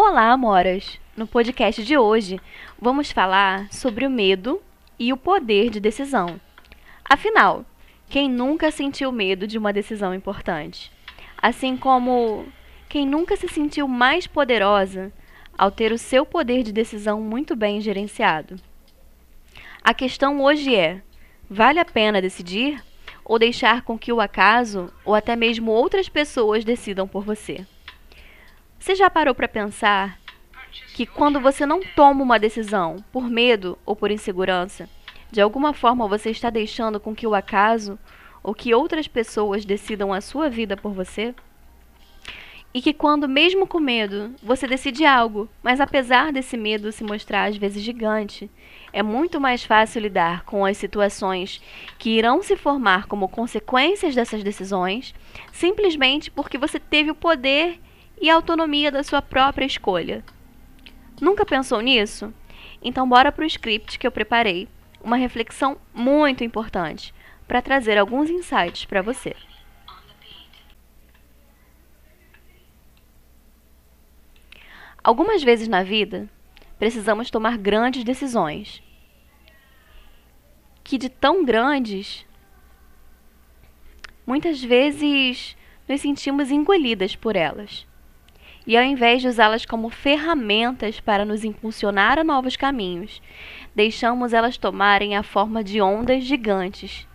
Olá, Amoras! No podcast de hoje, vamos falar sobre o medo e o poder de decisão. Afinal, quem nunca sentiu medo de uma decisão importante? Assim como quem nunca se sentiu mais poderosa ao ter o seu poder de decisão muito bem gerenciado? A questão hoje é: vale a pena decidir ou deixar com que o acaso ou até mesmo outras pessoas decidam por você? Você já parou para pensar que quando você não toma uma decisão por medo ou por insegurança, de alguma forma você está deixando com que o acaso ou que outras pessoas decidam a sua vida por você? E que quando, mesmo com medo, você decide algo, mas apesar desse medo se mostrar às vezes gigante, é muito mais fácil lidar com as situações que irão se formar como consequências dessas decisões, simplesmente porque você teve o poder e a autonomia da sua própria escolha. Nunca pensou nisso? Então bora para o script que eu preparei, uma reflexão muito importante para trazer alguns insights para você. Algumas vezes na vida, precisamos tomar grandes decisões. Que de tão grandes, muitas vezes nos sentimos engolidas por elas e ao invés de usá-las como ferramentas para nos impulsionar a novos caminhos, deixamos elas tomarem a forma de ondas gigantes,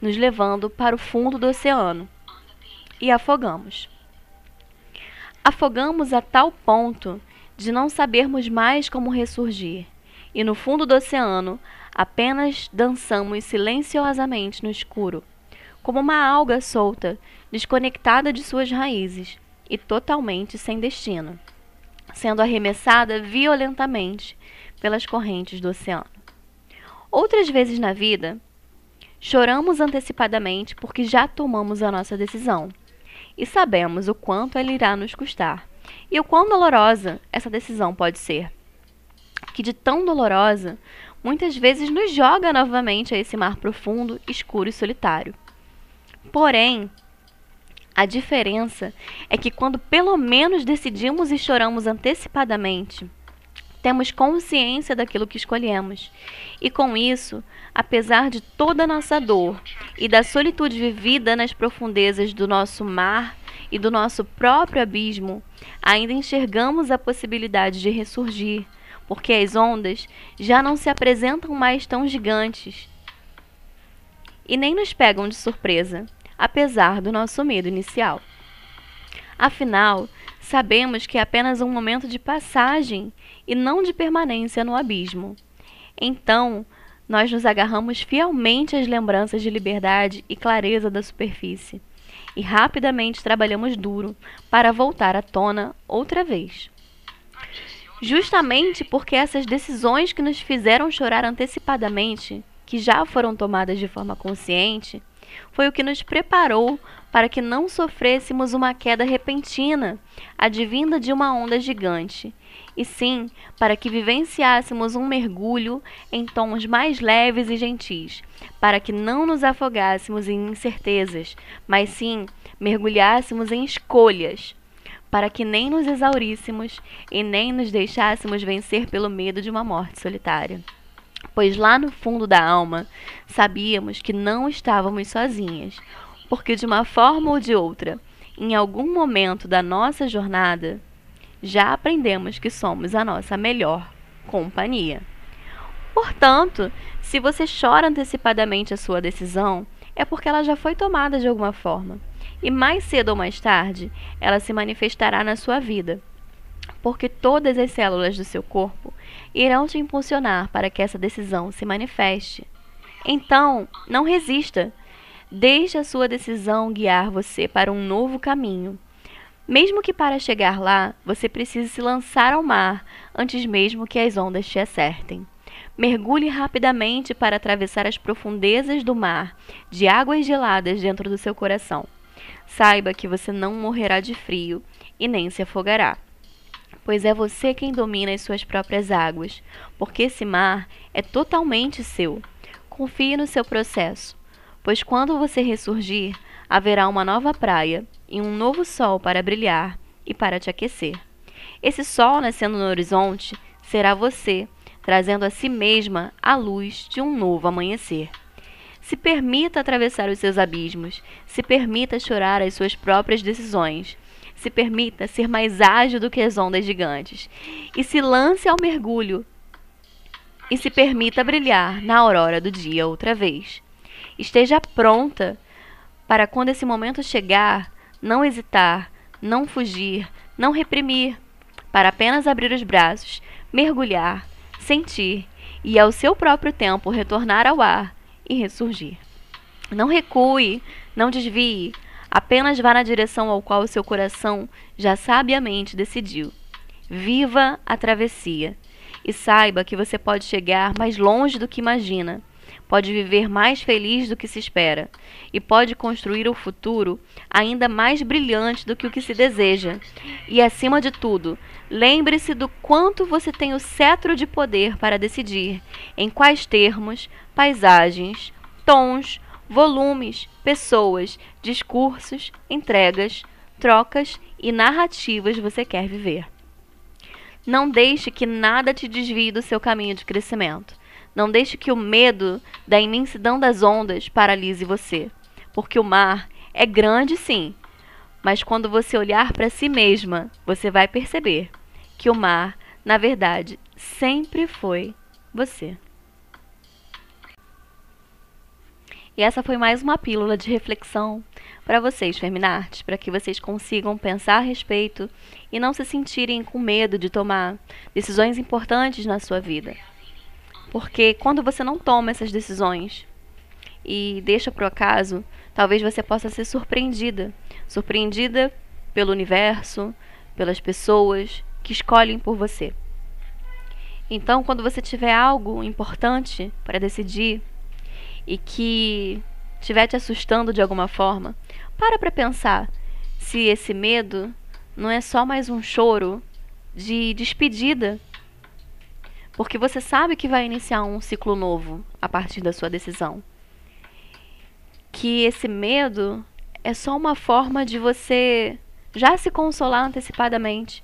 nos levando para o fundo do oceano. E afogamos. Afogamos a tal ponto de não sabermos mais como ressurgir, e no fundo do oceano apenas dançamos silenciosamente no escuro, como uma alga solta, desconectada de suas raízes e totalmente sem destino, sendo arremessada violentamente pelas correntes do oceano. Outras vezes na vida, choramos antecipadamente porque já tomamos a nossa decisão e sabemos o quanto ela irá nos custar e o quão dolorosa essa decisão pode ser. Que de tão dolorosa, muitas vezes nos joga novamente a esse mar profundo, escuro e solitário. Porém, a diferença é que quando pelo menos decidimos e choramos antecipadamente, temos consciência daquilo que escolhemos. E com isso, apesar de toda a nossa dor e da solitude vivida nas profundezas do nosso mar e do nosso próprio abismo, ainda enxergamos a possibilidade de ressurgir, porque as ondas já não se apresentam mais tão gigantes e nem nos pegam de surpresa apesar do nosso medo inicial. Afinal, sabemos que é apenas um momento de passagem e não de permanência no abismo. Então, nós nos agarramos fielmente às lembranças de liberdade e clareza da superfície e rapidamente trabalhamos duro para voltar à tona outra vez. Justamente porque essas decisões que nos fizeram chorar antecipadamente, que já foram tomadas de forma consciente, foi o que nos preparou para que não sofrêssemos uma queda repentina, advinda de uma onda gigante, e sim para que vivenciássemos um mergulho em tons mais leves e gentis, para que não nos afogássemos em incertezas, mas sim mergulhássemos em escolhas, para que nem nos exauríssemos e nem nos deixássemos vencer pelo medo de uma morte solitária pois lá no fundo da alma sabíamos que não estávamos sozinhas, porque de uma forma ou de outra, em algum momento da nossa jornada, já aprendemos que somos a nossa melhor companhia. Portanto, se você chora antecipadamente a sua decisão, é porque ela já foi tomada de alguma forma. E mais cedo ou mais tarde, ela se manifestará na sua vida, porque todas as células do seu corpo irão te impulsionar para que essa decisão se manifeste. Então, não resista. Deixe a sua decisão guiar você para um novo caminho. Mesmo que para chegar lá você precise se lançar ao mar antes mesmo que as ondas te acertem. Mergulhe rapidamente para atravessar as profundezas do mar, de águas geladas dentro do seu coração. Saiba que você não morrerá de frio e nem se afogará pois é você quem domina as suas próprias águas, porque esse mar é totalmente seu. Confie no seu processo, pois quando você ressurgir, haverá uma nova praia e um novo sol para brilhar e para te aquecer. Esse sol nascendo no horizonte será você, trazendo a si mesma a luz de um novo amanhecer. Se permita atravessar os seus abismos, se permita chorar as suas próprias decisões, se permita ser mais ágil do que as ondas gigantes, e se lance ao mergulho, e se permita brilhar na aurora do dia outra vez. Esteja pronta para quando esse momento chegar, não hesitar, não fugir, não reprimir, para apenas abrir os braços, mergulhar, sentir e ao seu próprio tempo retornar ao ar e ressurgir. Não recue, não desvie, apenas vá na direção ao qual o seu coração já sabiamente decidiu. Viva a travessia e saiba que você pode chegar mais longe do que imagina pode viver mais feliz do que se espera e pode construir o futuro ainda mais brilhante do que o que se deseja. E acima de tudo, lembre-se do quanto você tem o cetro de poder para decidir em quais termos, paisagens, tons, volumes, pessoas, discursos, entregas, trocas e narrativas você quer viver. Não deixe que nada te desvie do seu caminho de crescimento. Não deixe que o medo da imensidão das ondas paralise você, porque o mar é grande sim, mas quando você olhar para si mesma, você vai perceber que o mar, na verdade, sempre foi você. E essa foi mais uma pílula de reflexão para vocês, feminartes, para que vocês consigam pensar a respeito e não se sentirem com medo de tomar decisões importantes na sua vida. Porque quando você não toma essas decisões e deixa para o acaso, talvez você possa ser surpreendida surpreendida pelo universo, pelas pessoas que escolhem por você. Então, quando você tiver algo importante para decidir e que estiver te assustando de alguma forma, para para pensar se esse medo não é só mais um choro de despedida porque você sabe que vai iniciar um ciclo novo a partir da sua decisão. Que esse medo é só uma forma de você já se consolar antecipadamente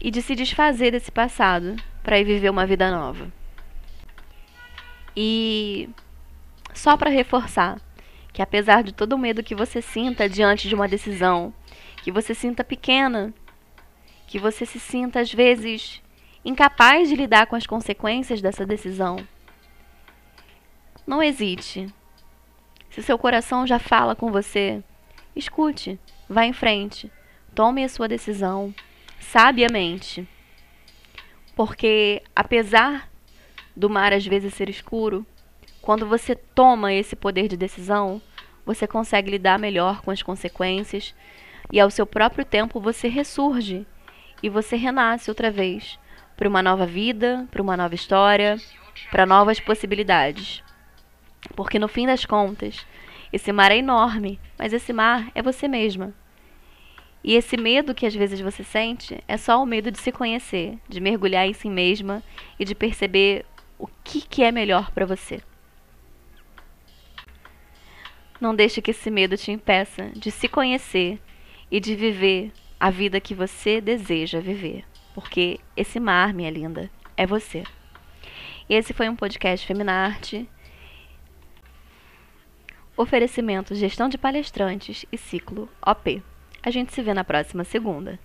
e de se desfazer desse passado para ir viver uma vida nova. E só para reforçar que apesar de todo o medo que você sinta diante de uma decisão, que você sinta pequena, que você se sinta às vezes incapaz de lidar com as consequências dessa decisão. Não hesite. Se seu coração já fala com você, escute, vá em frente, tome a sua decisão sabiamente. Porque, apesar do mar às vezes ser escuro, quando você toma esse poder de decisão, você consegue lidar melhor com as consequências e, ao seu próprio tempo, você ressurge e você renasce outra vez para uma nova vida, para uma nova história, para novas possibilidades. Porque no fim das contas, esse mar é enorme, mas esse mar é você mesma. E esse medo que às vezes você sente é só o medo de se conhecer, de mergulhar em si mesma e de perceber o que, que é melhor para você. Não deixe que esse medo te impeça de se conhecer e de viver a vida que você deseja viver porque esse mar, minha linda, é você. Esse foi um podcast Feminarte. Oferecimento Gestão de Palestrantes e Ciclo OP. A gente se vê na próxima segunda.